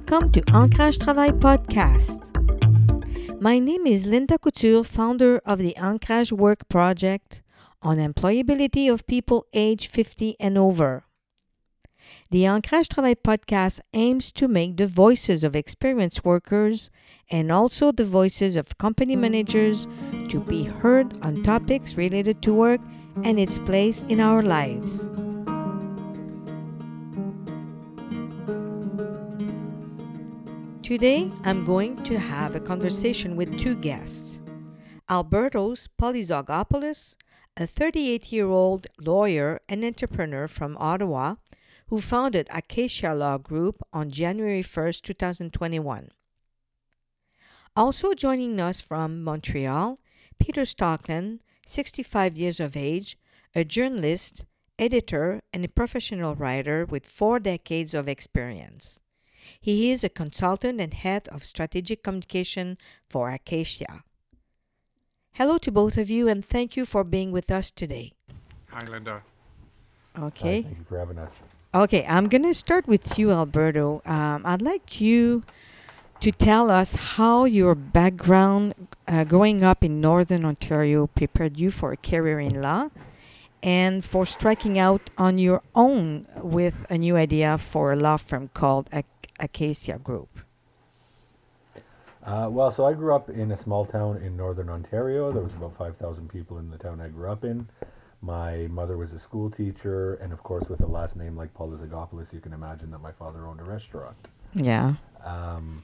Welcome to Ancrage Travail podcast. My name is Linda Couture, founder of the Ancrage Work Project on employability of people age 50 and over. The Ancrage Travail podcast aims to make the voices of experienced workers and also the voices of company managers to be heard on topics related to work and its place in our lives. Today, I'm going to have a conversation with two guests Albertos Polizogopoulos, a 38 year old lawyer and entrepreneur from Ottawa who founded Acacia Law Group on January 1st, 2021. Also joining us from Montreal, Peter Stockland, 65 years of age, a journalist, editor, and a professional writer with four decades of experience. He is a consultant and head of strategic communication for Acacia. Hello to both of you, and thank you for being with us today. Hi, Linda. Okay. Hi, thank you for having us. Okay, I'm going to start with you, Alberto. Um, I'd like you to tell us how your background uh, growing up in Northern Ontario prepared you for a career in law and for striking out on your own with a new idea for a law firm called Ac- Acacia Group. Uh, well, so I grew up in a small town in northern Ontario. There was about 5,000 people in the town I grew up in. My mother was a school teacher, and of course, with a last name like Polizogopoulos, you can imagine that my father owned a restaurant. Yeah. Um,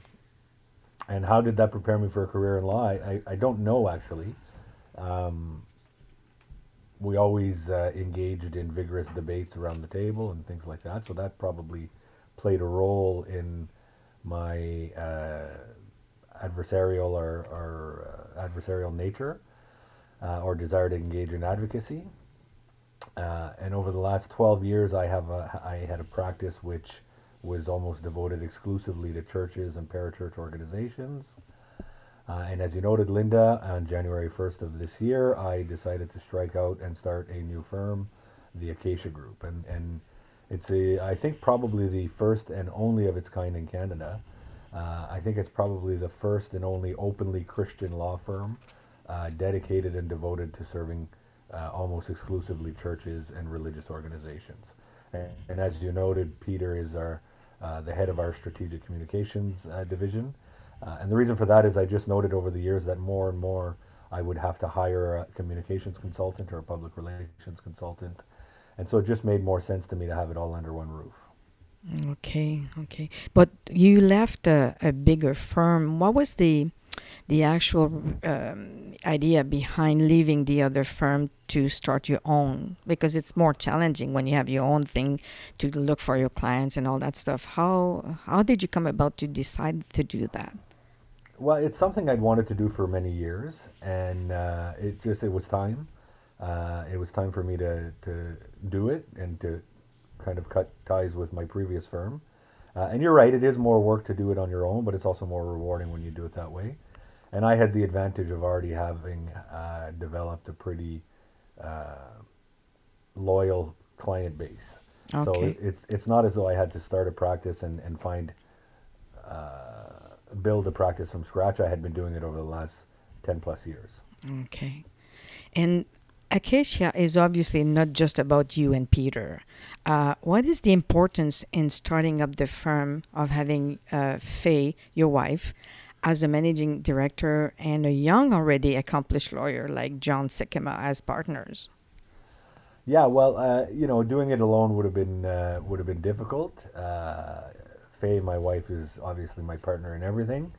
and how did that prepare me for a career in law? I, I, I don't know, actually. Um, we always uh, engaged in vigorous debates around the table and things like that, so that probably played a role in my uh, adversarial or, or uh, adversarial nature uh, or desire to engage in advocacy. Uh, and over the last 12 years, I have a, I had a practice which was almost devoted exclusively to churches and parachurch organizations. Uh, and as you noted, Linda, on January 1st of this year, I decided to strike out and start a new firm, the Acacia Group. And, and it's a, I think probably the first and only of its kind in Canada. Uh, I think it's probably the first and only openly Christian law firm uh, dedicated and devoted to serving uh, almost exclusively churches and religious organizations. And, and as you noted, Peter is our uh, the head of our strategic communications uh, division. Uh, and the reason for that is I just noted over the years that more and more I would have to hire a communications consultant or a public relations consultant. And so it just made more sense to me to have it all under one roof. Okay, okay. But you left a, a bigger firm. What was the the actual um, idea behind leaving the other firm to start your own? Because it's more challenging when you have your own thing to look for your clients and all that stuff. How how did you come about to decide to do that? Well, it's something I'd wanted to do for many years, and uh, it just it was time. Uh, it was time for me to to do it and to kind of cut ties with my previous firm. Uh, and you're right, it is more work to do it on your own, but it's also more rewarding when you do it that way. And I had the advantage of already having uh, developed a pretty uh, loyal client base. So Okay. it, it's it's not as though I had to start a practice and and find uh, build a practice from scratch. I had been doing it over the last ten plus years. Okay. And Acacia is obviously not just about you and Peter. Uh, what is the importance in starting up the firm of having uh, Faye, your wife, as a managing director and a young, already accomplished lawyer like John Sikkema as partners? Yeah, well, uh, you know, doing it alone would have been uh, would have been difficult. Uh, Faye, my wife, is obviously my partner in everything,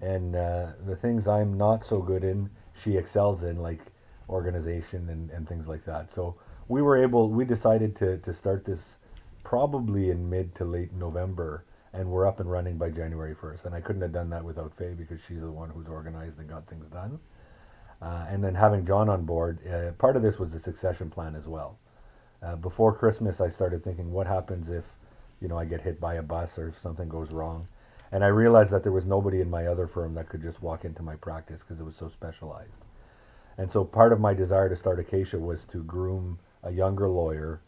and uh, the things I'm not so good in, she excels in, like organization and, and things like that. So we were able, we decided to to start this probably in mid to late November, and we're up and running by January 1st. And I couldn't have done that without Faye because she's the one who's organized and got things done. Uh, and then having John on board, uh, part of this was the succession plan as well. Uh, before Christmas, I started thinking, what happens if, you know, I get hit by a bus or if something goes wrong? And I realized that there was nobody in my other firm that could just walk into my practice because it was so specialized. And so part of my desire to start Acacia was to groom a younger lawyer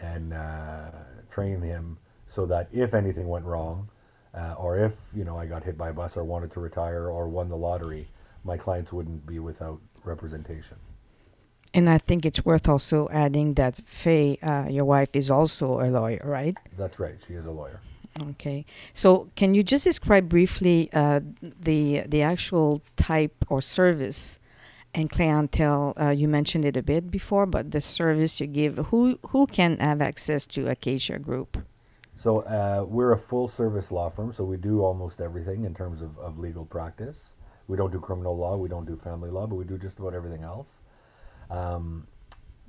and uh, train him so that if anything went wrong, uh, or if you know I got hit by a bus or wanted to retire or won the lottery, my clients wouldn't be without representation. And I think it's worth also adding that Faye, uh, your wife, is also a lawyer, right? That's right. She is a lawyer. Okay. So, can you just describe briefly uh, the the actual type or service and clientele? Uh, you mentioned it a bit before, but the service you give, who who can have access to Acacia Group? So uh, we're a full service law firm, so we do almost everything in terms of, of legal practice. We don't do criminal law, we don't do family law, but we do just about everything else. Um,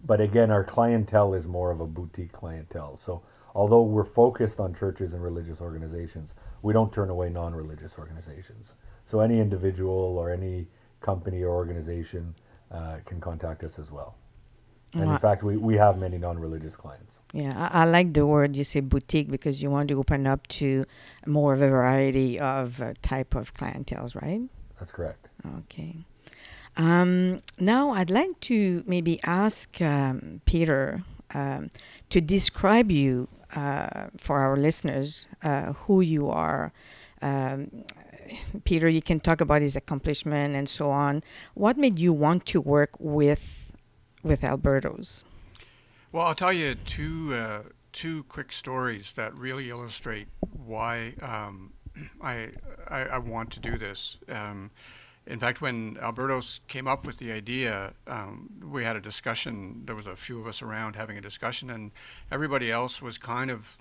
but again, our clientele is more of a boutique clientele. So although we're focused on churches and religious organizations, we don't turn away non religious organizations. So any individual or any company or organization uh, can contact us as well. And in fact, we, we have many non religious clients. Yeah, I, I, like the word you say boutique because you want to open up to more of a variety of uh, type of clientels, right? That's correct. Okay. Um, now I'd like to maybe ask um, Peter um, to describe you uh, for our listeners uh, who you are. Um, Peter, you can talk about his accomplishment and so on. What made you want to work with with Albertos? Well, I'll tell you two uh, two quick stories that really illustrate why um, I, I, I want to do this. Um, in fact, when Albertos came up with the idea, um, we had a discussion. There was a few of us around having a discussion, and everybody else was kind of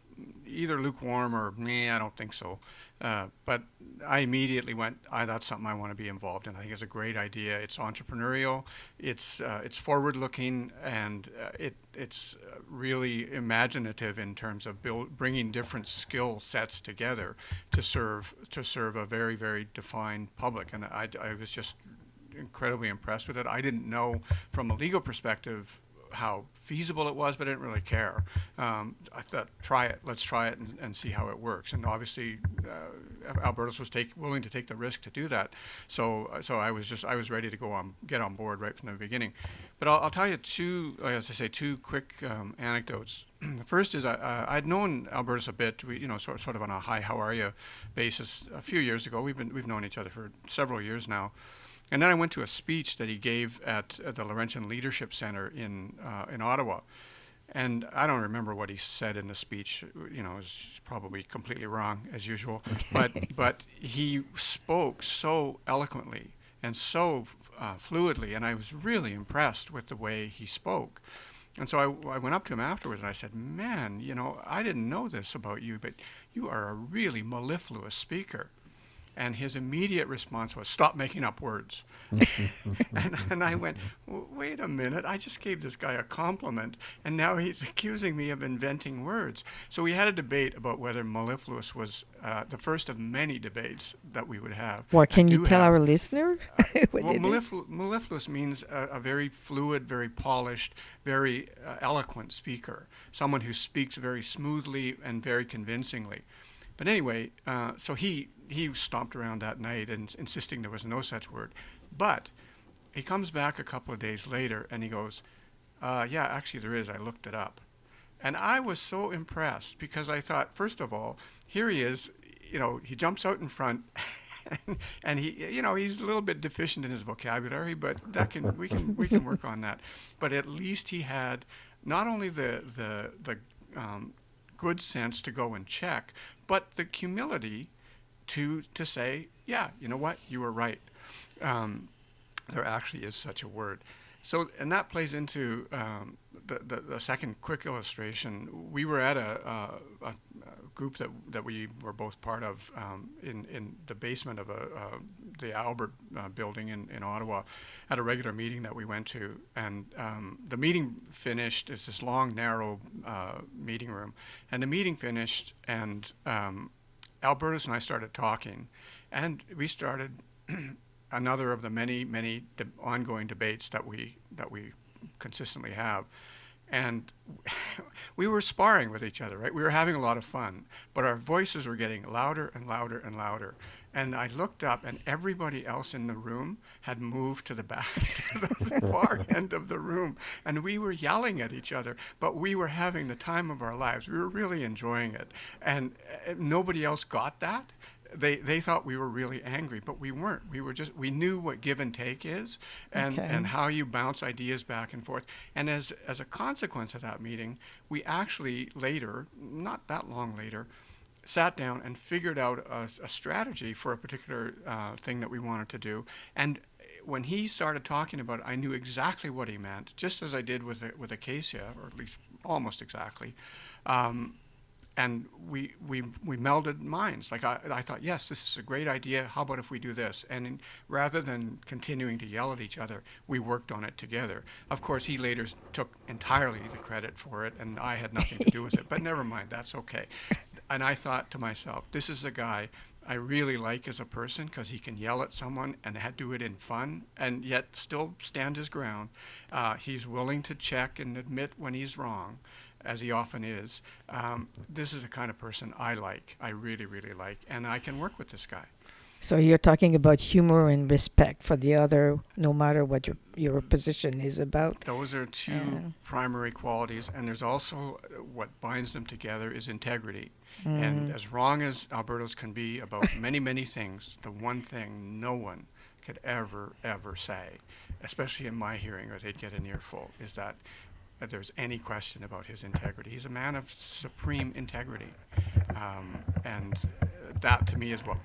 either lukewarm or me. I don't think so. Uh, but I immediately went, I, that's something I want to be involved in. I think it's a great idea. It's entrepreneurial, it's uh, it's forward looking, and uh, it it's uh, really imaginative in terms of build, bringing different skill sets together to serve to serve a very very defined public. And I, I was just incredibly impressed with it. I didn't know from a legal perspective how feasible it was, but I didn't really care. Um, I thought, try it, let's try it and, and see how it works. And obviously, uh, Albertos was take, willing to take the risk to do that. So, so I was just, I was ready to go on, get on board right from the beginning. But I'll, I'll tell you two, as I say, two quick um, anecdotes. the first is I, I'd known Albertos a bit, we, you know, sort, sort of on a hi, how are you basis a few years ago. We've been, we've known each other for several years now. And then I went to a speech that he gave at, at the Laurentian Leadership Center in, uh, in Ottawa. And I don't remember what he said in the speech. You know, it's probably completely wrong as usual. but but he spoke so eloquently and so uh, fluidly, and I was really impressed with the way he spoke. And so I, I, went up to him afterwards and I said, "Man, you know, I didn't know this about you, but you are a really mellifluous speaker." And his immediate response was, Stop making up words. and, and, I went, Wait a minute, I just gave this guy a compliment, and now he's accusing me of inventing words. So we had a debate about whether mellifluous was uh, the first of many debates that we would have. What can you tell have. our listener? what well, melliflu- mellifluous means a, a, very fluid, very polished, very uh, eloquent speaker, someone who speaks very smoothly and very convincingly. But anyway, uh, so he he stomped around that night and insisting there was no such word. But he comes back a couple of days later and he goes, uh, "Yeah, actually there is. I looked it up." And I was so impressed because I thought, first of all, here he is. You know, he jumps out in front. and he, you know, he's a little bit deficient in his vocabulary, but that can we can we can work on that. But at least he had not only the the the um, good sense to go and check, but the humility to to say, yeah, you know what, you were right. Um, there actually is such a word. So, and that plays into um, the, the, the, second quick illustration. We were at a, a, a, group that, that we were both part of um, in, in the basement of a, the Albert uh, building in, in Ottawa at a regular meeting that we went to. And um, the meeting finished, it's this long, narrow uh, meeting room. And the meeting finished, and um, Albertos and I started talking, and we started another of the many, many de- ongoing debates that we that we consistently have. and we were sparring with each other, right? We were having a lot of fun, but our voices were getting louder and louder and louder. And I looked up, and everybody else in the room had moved to the back, to the far end of the room. And we were yelling at each other, but we were having the time of our lives. We were really enjoying it. And uh, nobody else got that they they thought we were really angry, but we weren't. We were just we knew what give and take is, and Okay. and how you bounce ideas back and forth. And as as a consequence of that meeting, we actually later, not that long later, sat down and figured out a, a strategy for a particular uh, thing that we wanted to do. And when he started talking about it, I knew exactly what he meant, just as I did with with Acacia, or at least almost exactly. Um, and we, we, we melded minds. Like I, I thought, yes, this is a great idea. How about if we do this? And in, rather than continuing to yell at each other, we worked on it together. Of course, he later took entirely the credit for it, and I had nothing to do with it. But never mind, that's okay. And I thought to myself, this is a guy I really like as a person because he can yell at someone and do it in fun and yet still stand his ground. Uh, he's willing to check and admit when he's wrong, as he often is. Um, this is the kind of person I like. I really, really like, and I can work with this guy. So you're talking about humor and respect for the other, no matter what your your position is about. Those are two Yeah. primary qualities, and there's also uh, what binds them together is integrity. Mm. And as wrong as Albertos can be about many, many things, the one thing no one could ever, ever say, especially in my hearing, or they'd get an earful, is that that there's any question about his integrity. He's a man of supreme integrity, um, and uh, that to me is what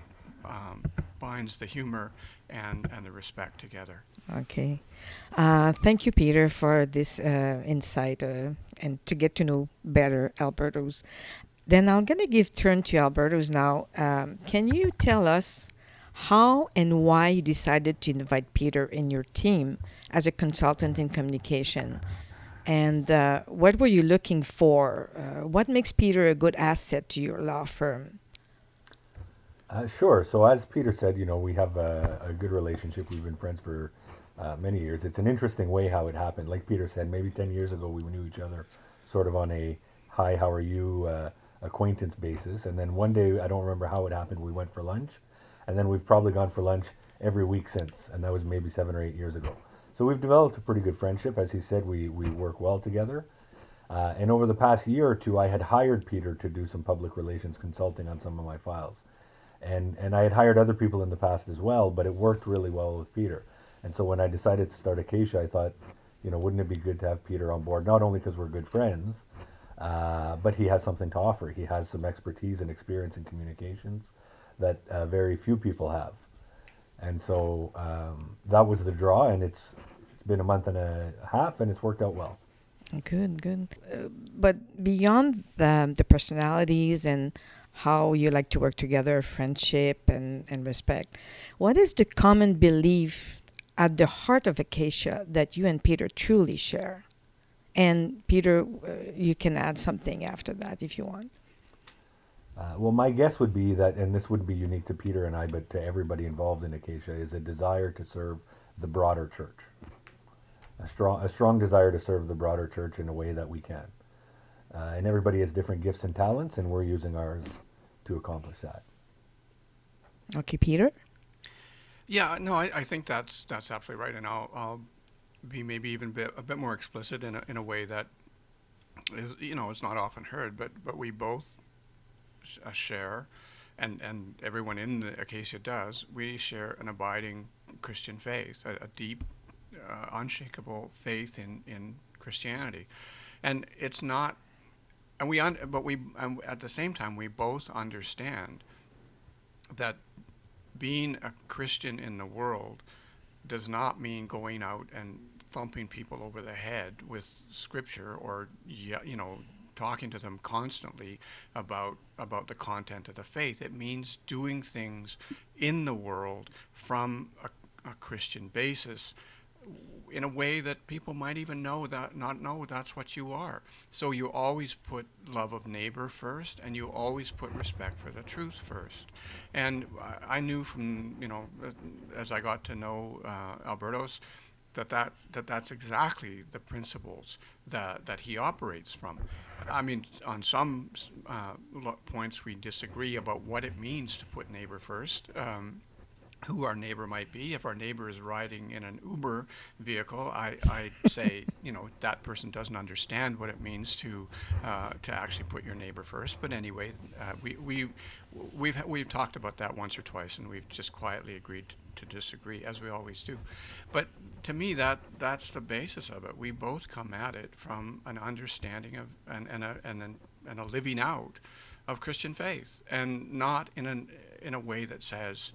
um, binds the humor and, and the respect together. Okay. Uh, thank you, Peter, for this uh, insight uh, and to get to know better Albertos. Then I'm going to give turn to Albertos now. Um, can you tell us how and why you decided to invite Peter in your team as a consultant in communication? And uh, what were you looking for? Uh, what makes Peter a good asset to your law firm? Uh, sure. So as Peter said, you know, we have a, a good relationship. We've been friends for uh, many years. It's an interesting way how it happened. Like Peter said, maybe 10 years ago we knew each other sort of on a hi, how are you uh, acquaintance basis. And then one day, I don't remember how it happened, we went for lunch. And then we've probably gone for lunch every week since. And that was maybe seven or eight years ago. So we've developed a pretty good friendship. As he said, we, we work well together. Uh, and over the past year or two, I had hired Peter to do some public relations consulting on some of my files and and I had hired other people in the past as well, but it worked really well with Peter. And so when I decided to start Acacia, I thought, you know, wouldn't it be good to have Peter on board? Not only because we're good friends, uh, but he has something to offer. He has some expertise and experience in communications that uh, very few people have. And so um, that was the draw, and it's it's been a month and a half, and it's worked out well. Good, good. Uh, but beyond the, the personalities and how you like to work together, friendship and, and respect, what is the common belief at the heart of Acacia that you and Peter truly share? And Peter, uh, you can add something after that if you want. Uh, well, my guess would be that, and this wouldn't be unique to Peter and I, but to everybody involved in Acacia, is a desire to serve the broader church. A strong, a strong desire to serve the broader church in a way that we can. Uh, and everybody has different gifts and talents, and we're using ours to accomplish that. Okay, Peter? Yeah, no, I, I think that's that's absolutely right, and I'll, I'll be maybe even bit, a bit more explicit in a, in a way that is you know it's not often heard, but but we both sh- uh, share, and and everyone in the Acacia does. We share an abiding Christian faith, a, a deep, uh, unshakable faith in in Christianity, and it's not. And we, un- but we, at the same time, we both understand that being a Christian in the world does not mean going out and thumping people over the head with scripture or you know talking to them constantly about about the content of the faith. It means doing things in the world from a, a Christian basis in a way that people might even know that not know that's what you are. So you always put love of neighbor first, and you always put respect for the truth first. And I, knew from you know uh, as I got to know uh, Albertos that, that, that that's exactly the principles that, that he operates from. I mean, on some uh, points we disagree about what it means to put neighbor first. Um, who our neighbor might be. If our neighbor is riding in an Uber vehicle, I, I say, you know, that person doesn't understand what it means to uh, to actually put your neighbor first. But anyway, uh, we, we, we've, we've talked about that once or twice, and we've just quietly agreed to, disagree, as we always do. But to me, that, that's the basis of it. We both come at it from an understanding of and, and, a, and, an, and a living out of Christian faith, and not in, an, in a way that says,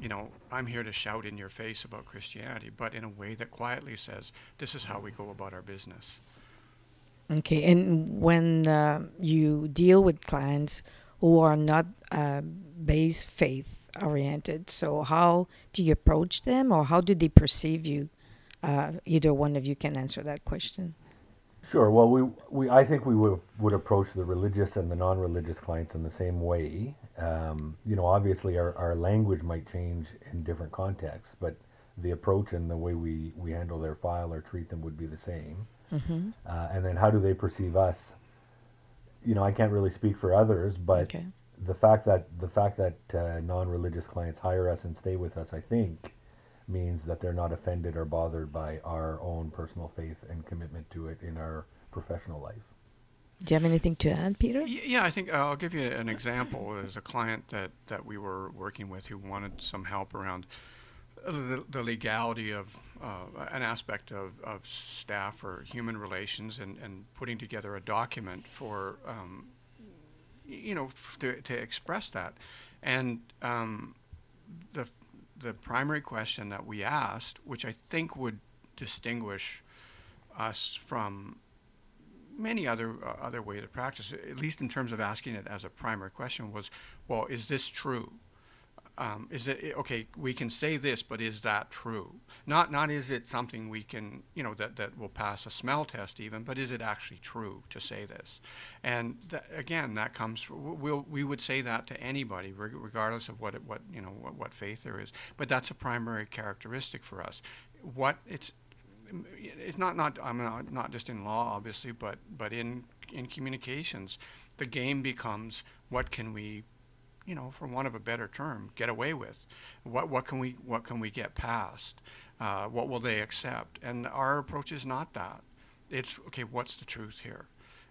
you know, I'm here to shout in your face about Christianity, but in a way that quietly says, this is how we go about our business. Okay, and when uh, you deal with clients who are not uh, base faith oriented, so how do you approach them or how do they perceive you? Uh, either one of you can answer that question. Sure. Well, we, we I think we would, would approach the religious and the non-religious clients in the same way. Um, you know, obviously our, our language might change in different contexts, but the approach and the way we, we handle their file or treat them would be the same. Mm-hmm. Uh, and then how do they perceive us? You know, I can't really speak for others, but okay. the fact that the fact that uh, non-religious clients hire us and stay with us, I think, means that they're not offended or bothered by our own personal faith and commitment to it in our professional life. Do you have anything to add, Peter? Yeah, I think uh, I'll give you an example. There's a client that, that we were working with who wanted some help around the, the legality of uh, an aspect of, of staff or human relations and, and putting together a document for, um, you know, to, to express that. And um, the, the primary question that we asked, which I think would distinguish us from many other uh, other ways to practice, at least in terms of asking it as a primary question, was, well, is this true? Um, is it okay? We can say this, but is that true? Not not is it something we can you know that that will pass a smell test even, but is it actually true to say this? And th- again, that comes we'll, we would say that to anybody, regardless of what it, what you know what, what faith there is. But that's a primary characteristic for us. What it's it's not not I'm not, not just in law obviously, but but in in communications, the game becomes what can we, you know, for want of a better term, get away with, what what can we what can we get past, uh, what will they accept, and our approach is not that. It's okay. What's the truth here?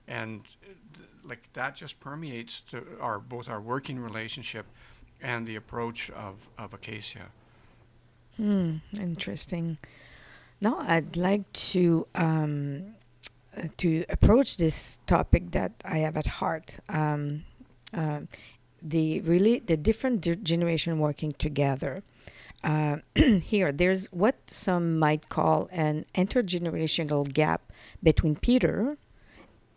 And th- like that just permeates our both our working relationship and the approach of of Acacia. Hmm. Interesting. Now, I'd like to um, uh, to approach this topic that I have at heart. Um, uh, the really the different di- generation working together. Uh, here, there's what some might call an intergenerational gap between Peter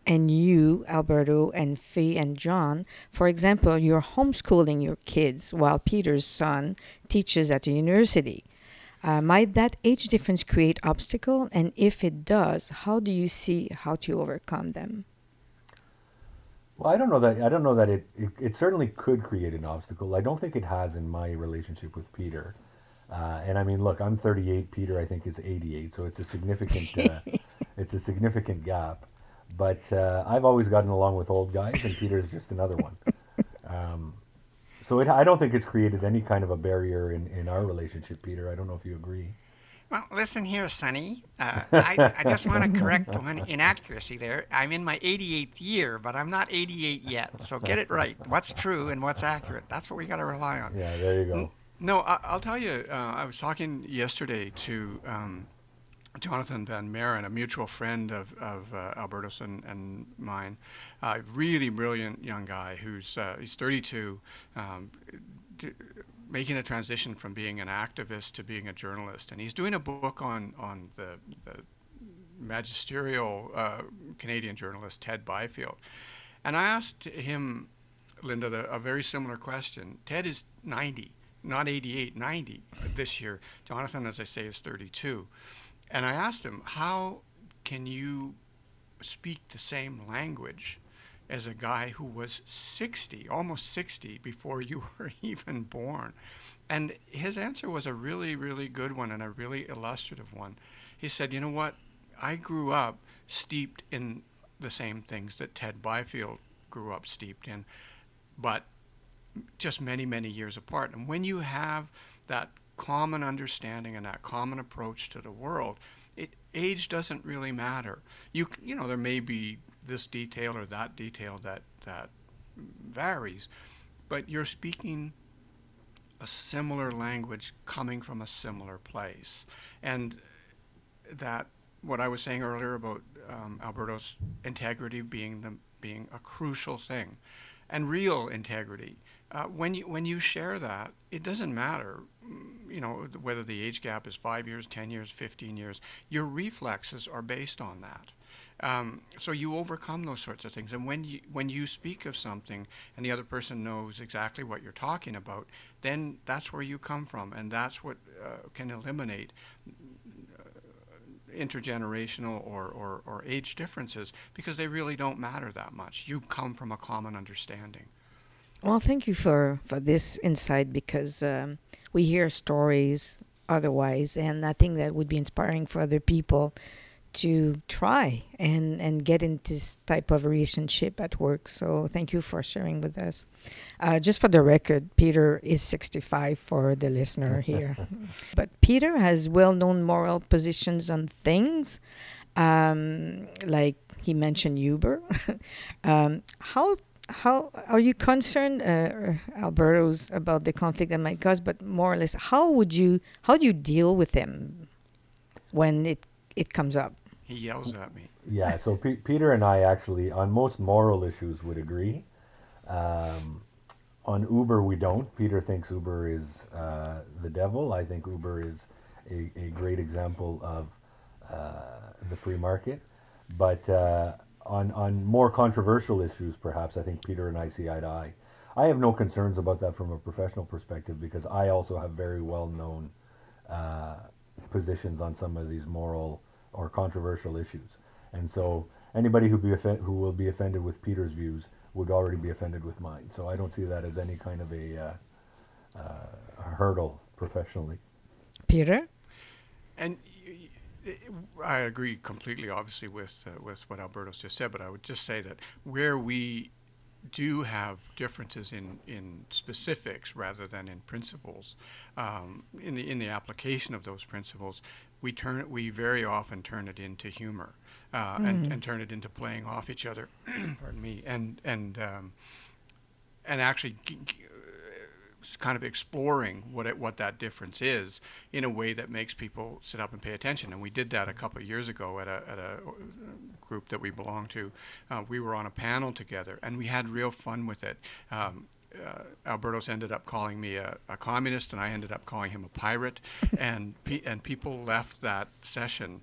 and you, Alberto, and Faye and John. For example, you're homeschooling your kids while Peter's son teaches at the university. Uh, might that age difference create obstacle? And if it does, how do you see how to overcome them? Well, I don't know that I don't know that it, it, it certainly could create an obstacle. I don't think it has in my relationship with Peter. Uh, and I mean, look, I'm 38. Peter, I think, is 88, so it's a significant uh, it's a significant gap. But uh, I've always gotten along with old guys, and Peter's just another one. Um, so it, I don't think it's created any kind of a barrier in, in our relationship, Peter. I don't know if you agree. Well, listen here, Sonny. Uh, I, I, just want to correct one inaccuracy there. I'm in my 88th year, but I'm not 88 yet. So get it right. What's true and what's accurate? That's what we got to rely on. Yeah, there you go. No, I, will tell you. Uh, I was talking yesterday to um, Jonathan Van Maren, a mutual friend of, of uh, Albertos and, and mine, a uh, really brilliant young guy who's uh, he's 32, um, d- making a transition from being an activist to being a journalist, and he's doing a book on on the, the magisterial uh, Canadian journalist Ted Byfield, and I asked him, Linda, the, a very similar question. Ted is 90, not 88, 90 this year. Jonathan, as I say, is 32. And I asked him, how can you speak the same language as a guy who was 60, almost 60, before you were even born. And his answer was a really, really good one and a really illustrative one. He said, You know what? I grew up steeped in the same things that Ted Byfield grew up steeped in, but just many, many years apart. And when you have that common understanding and that common approach to the world, it, age doesn't really matter. You, you know, there may be this detail or that detail that, that varies, but you're speaking a similar language coming from a similar place. And that, what I was saying earlier about um, Alberto's integrity being, the, being a crucial thing, and real integrity. Uh, when you when you share that, it doesn't matter, you know, whether the age gap is five years, ten years, fifteen years. Your reflexes are based on that. Um, so you overcome those sorts of things. And when you when you speak of something and the other person knows exactly what you're talking about, then that's where you come from, and that's what uh, can eliminate uh, intergenerational or, or, or age differences because they really don't matter that much. You come from a common understanding. Well, thank you for, for this insight because um, we hear stories otherwise, and I think that would be inspiring for other people to try and, and get into this type of relationship at work. So thank you for sharing with us. Uh, just for the record, Peter is 65 for the listener here. but Peter has well known moral positions on things. Um, like he mentioned Uber. um, how how are you concerned, uh, Albertos, about the conflict that might cause? But more or less, how would you how do you deal with him when it it comes up? He yells at me. Yeah, so P- Peter and I actually, on most moral issues, would agree. Um, on Uber, we don't. Peter thinks Uber is uh, the devil. I think Uber is a, a great example of uh, the free market. But uh, on on more controversial issues, perhaps I think Peter and I see eye to eye. I have no concerns about that from a professional perspective because I also have very well known uh, positions on some of these moral or controversial issues, and so anybody who be offen- who will be offended with Peter's views would already be offended with mine. So I don't see that as any kind of a, uh, uh, a hurdle professionally. Peter, and I agree completely, obviously, with uh, with what Albertos just said. But I would just say that where we do have differences in, in specifics rather than in principles, um, in the in the application of those principles, we turn it, we very often turn it into humor, uh, mm. and, and turn it into playing off each other. pardon me, and and um, and actually g- g- kind of exploring what it, what that difference is in a way that makes people sit up and pay attention. And we did that a couple of years ago at a, at a group that we belong to. Uh, we were on a panel together, and we had real fun with it. Um, uh, Albertos ended up calling me a, a, communist, and I ended up calling him a pirate, and pe- and people left that session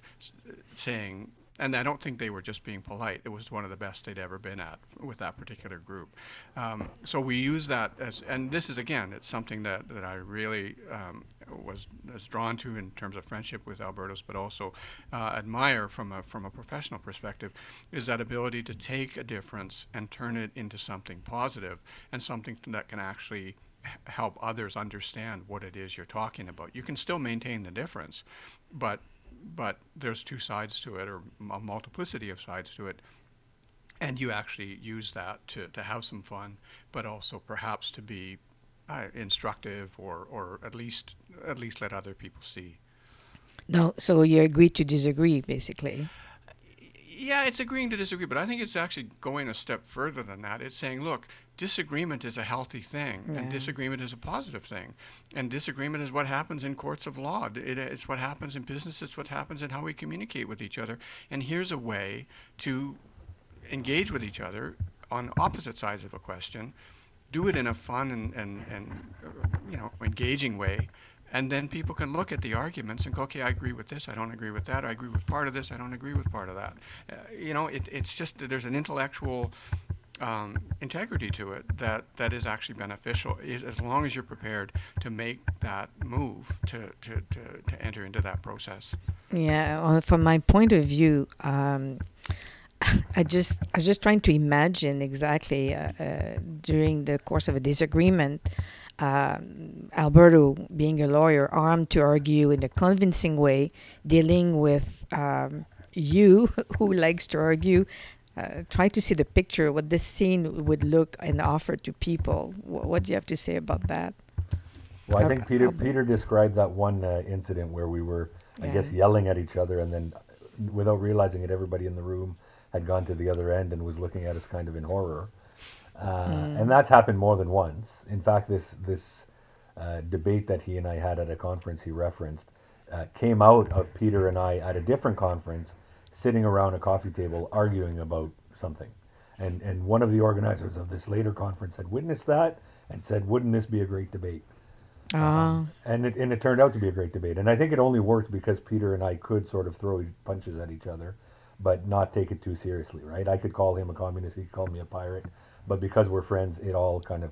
saying, and I don't think they were just being polite. It was one of the best they'd ever been at with that particular group. Um, so we use that as, and this is again, it's something that, that I really um, was, was drawn to in terms of friendship with Albertos, but also uh, admire from a from a professional perspective, is that ability to take a difference and turn it into something positive and something that can actually help others understand what it is you're talking about. You can still maintain the difference, but but there's two sides to it, or a multiplicity of sides to it. And you actually use that to, to have some fun, but also perhaps to be uh, instructive, or, or at least at least let other people see. No, so you agree to disagree, basically yeah, it's agreeing to disagree, but I think it's actually going a step further than that. It's saying, look, disagreement is a healthy thing, yeah. and disagreement is a positive thing, and disagreement is what happens in courts of law. It, it's what happens in business. It's what happens in how we communicate with each other. And here's a way to engage with each other on opposite sides of a question. Do it in a fun and, and, and uh, you know engaging way and then people can look at the arguments and go, okay, I agree with this, I don't agree with that, I agree with part of this, I don't agree with part of that. Uh, you know, it, it's just that there's an intellectual um, integrity to it that, that is actually beneficial as long as you're prepared to make that move to, to, to, to enter into that process. Yeah, well, from my point of view, um, I just I was just trying to imagine exactly uh, uh, during the course of a disagreement, um, Alberto being a lawyer, armed to argue in a convincing way, dealing with um, you who likes to argue. Uh, try to see the picture, what this scene would look and offer to people. Wh- what do you have to say about that? Well, I think Peter Albert. Peter described that one uh, incident where we were, I guess, yelling at each other, and then, without realizing it, everybody in the room had gone to the other end and was looking at us kind of in horror. Uh, And that's happened more than once. In fact, this this uh, debate that he and I had at a conference he referenced uh, came out of Peter and I at a different conference, sitting around a coffee table arguing about something. And and one of the organizers of this later conference had witnessed that and said, "Wouldn't this be a great debate?" Ah, and it and it turned out to be a great debate. And I think it only worked because Peter and I could sort of throw punches at each other, but not take it too seriously, right? I could call him a communist, he could call me a pirate, but because we're friends, it all kind of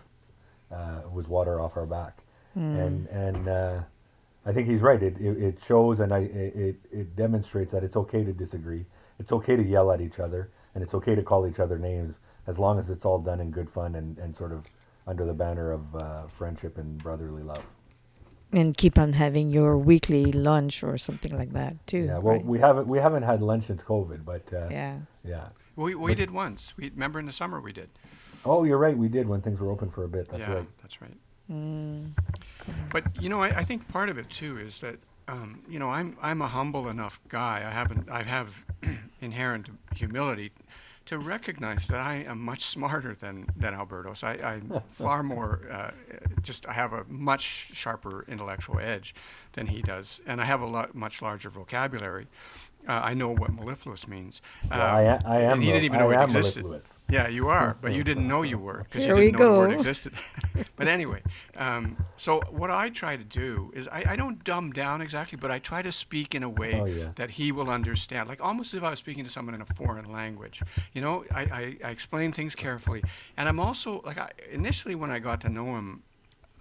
uh, was water off our back. And and uh, I think he's right. It, it it shows and I it it it demonstrates that it's okay to disagree. It's okay to yell at each other, and it's okay to call each other names as long as it's all done in good fun and, and sort of under the banner of uh, friendship and brotherly love. and keep on having your weekly lunch or something like that too. Yeah, well, right? we haven't we haven't had lunch since COVID, but uh, yeah. yeah. We, we But- did once. We remember in the summer we did. Oh, you're right. We did when things were open for a bit. That's yeah, right. that's right. Mm. But you know, I, I think part of it too is that um, you know I'm I'm a humble enough guy. I haven't I have inherent humility to recognize that I am much smarter than than Albertos. I, I'm far more uh, just I have a much sharper intellectual edge than he does, and I have a lot much larger vocabulary. Uh, I know what mellifluous means. Well, I, a- I am. and he though. didn't even I know it existed. mellifluous. Yeah, you are, but you didn't know you were because you didn't know the word go. existed. but anyway, um, so what I try to do is I, I don't dumb down exactly, but I try to speak in a way Oh, yeah. that he will understand, like almost as if I was speaking to someone in a foreign language. You know, I, I, I explain things carefully, and I'm also like I, initially when I got to know him,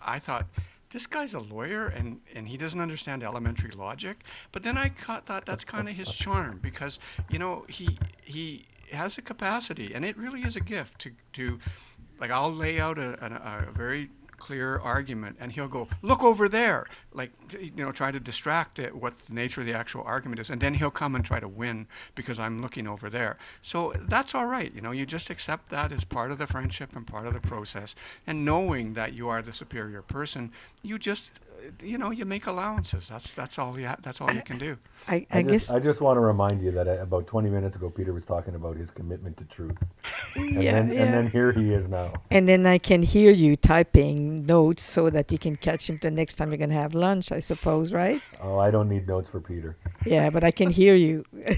I thought. This guy's a lawyer and, and he doesn't understand elementary logic. But then I ca- thought that's kind of his charm because, you know, he he has a capacity and it really is a gift to, to like I'll lay out a, a, a very clear argument and he'll go look over there like you know try to distract it, what the nature of the actual argument is and then he'll come and try to win because I'm looking over there. So that's all right you know you just accept that as part of the friendship and part of the process and knowing that you are the superior person you just you know you make allowances that's that's all you that's all you can do I, I, I just, guess I just want to remind you that uh, about 20 minutes ago, Peter was talking about his commitment to truth, and yeah, then yeah. and then here he is now. and then I can hear you typing notes so that you can catch him the next time you're gonna have lunch, I suppose, right? Oh, I don't need notes for Peter. Yeah, but I can hear you.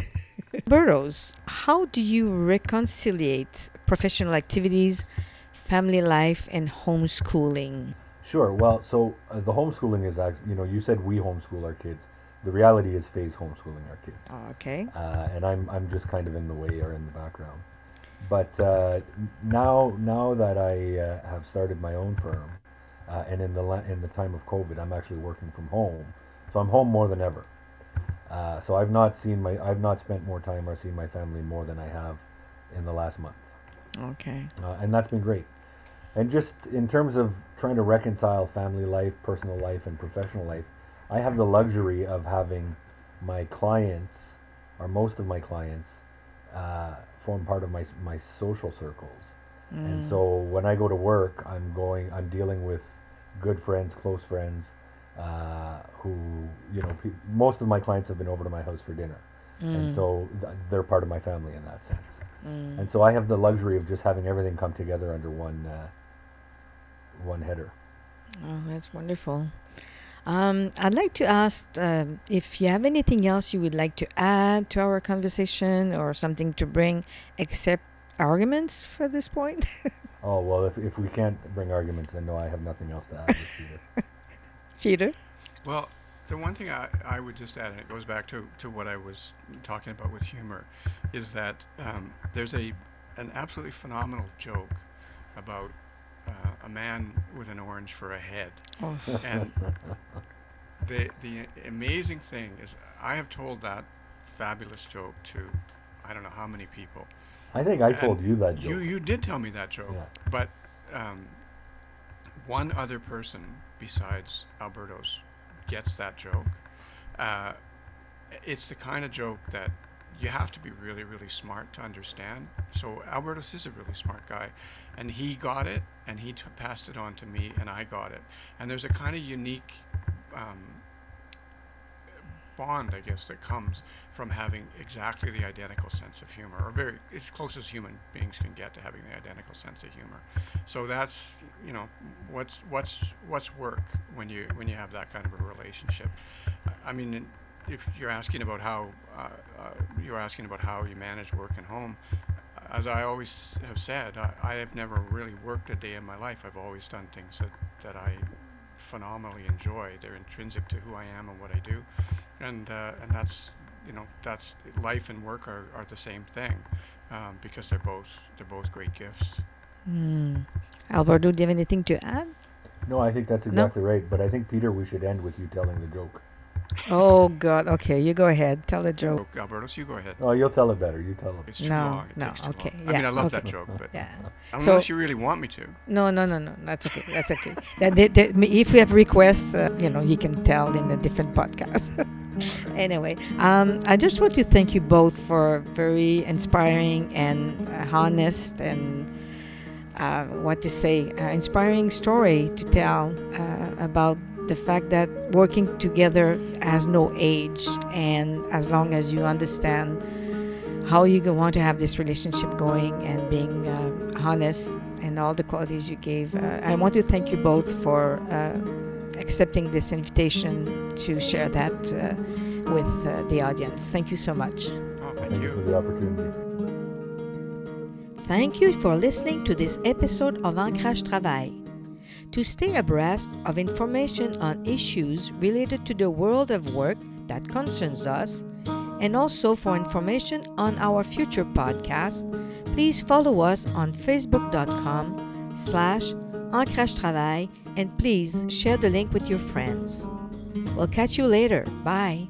Bertos, how do you reconciliate professional activities, family life, and homeschooling? Sure. Well, so uh, the homeschooling is actually, you know, you said we homeschool our kids. The reality is Faye's homeschooling our kids. Okay. uh, and I'm I'm just kind of in the way or in the background. But uh, now now that I uh, have started my own firm, uh, and in the la- in the time of COVID, I'm actually working from home, so I'm home more than ever. Uh, so I've not seen my I've not spent more time or seen my family more than I have in the last month, Okay. uh, and that's been great. And just in terms of trying to reconcile family life, personal life, and professional life, I have the luxury of having my clients, or most of my clients, uh, form part of my my social circles. And so when I go to work, I'm going, I'm dealing with good friends, close friends, uh, who you know, pe- most of my clients have been over to my house for dinner, and so th- they're part of my family in that sense. And so I have the luxury of just having everything come together under one uh, one header. Oh, that's wonderful. Um, I'd like to ask um, if you have anything else you would like to add to our conversation or something to bring except arguments for this point. Oh well, if if we can't bring arguments, then no, I have nothing else to add. this year. Peter? Well, the one thing I, I would just add, and it goes back to, to what I was talking about with humor, is that um, there's a an absolutely phenomenal joke about uh, a man with an orange for a head. Oh. And the the amazing thing is, I have told that fabulous joke to I don't know how many people, I think I told you that joke. You you did tell me that joke, Yeah. but um, one other person besides Albertos gets that joke. Uh, it's the kind of joke that you have to be really really smart to understand. So Albertos is a really smart guy, and he got it, and he t- passed it on to me, and I got it. And there's a kind of unique. Um, bond, I guess, that comes from having exactly the identical sense of humor, or very as close as human beings can get to having the identical sense of humor. So that's you know what's what's what's work when you when you have that kind of a relationship. I mean, if you're asking about how uh, uh, you're asking about how you manage work and home. As I always have said, I, I have never really worked a day in my life. I've always done things that, that I phenomenally enjoy. They're intrinsic to who I am and what I do, and uh, and that's you know that's life and work are, are the same thing um, because they're both they're both great gifts. Hmm. Alberto, do you have anything to add? No, I think that's No. exactly right. But I think Peter, we should end with you telling the joke. Oh God. Okay, you go ahead. Tell the joke. So, Alberto, you go ahead. Oh, you'll tell it better. You tell it. It's too No, long. It no, takes too okay, long. I mean, I love okay. that joke, but Yeah. unless So- you really want me to. No, no, no, no. That's okay. That's okay. that, that- that- if we have requests, uh, you know, you can tell in a different podcast. anyway, um, I just want to thank you both for very inspiring and uh, honest and uh, what to say, uh, inspiring story to tell uh, about the fact that working together has no age, and as long as you understand how you want to have this relationship going and being uh, honest and all the qualities you gave. Uh, I want to thank you both for uh, accepting this invitation to share that uh, with uh, the audience. Thank you so much. Oh, thank Thank you for the opportunity. Thank you for listening to this episode of Ancrage Travail. To stay abreast of information on issues related to the world of work that concerns us, and also for information on our future podcast, please follow us on facebook.com slash Ancrage Travail and please share the link with your friends. We'll catch you later. Bye.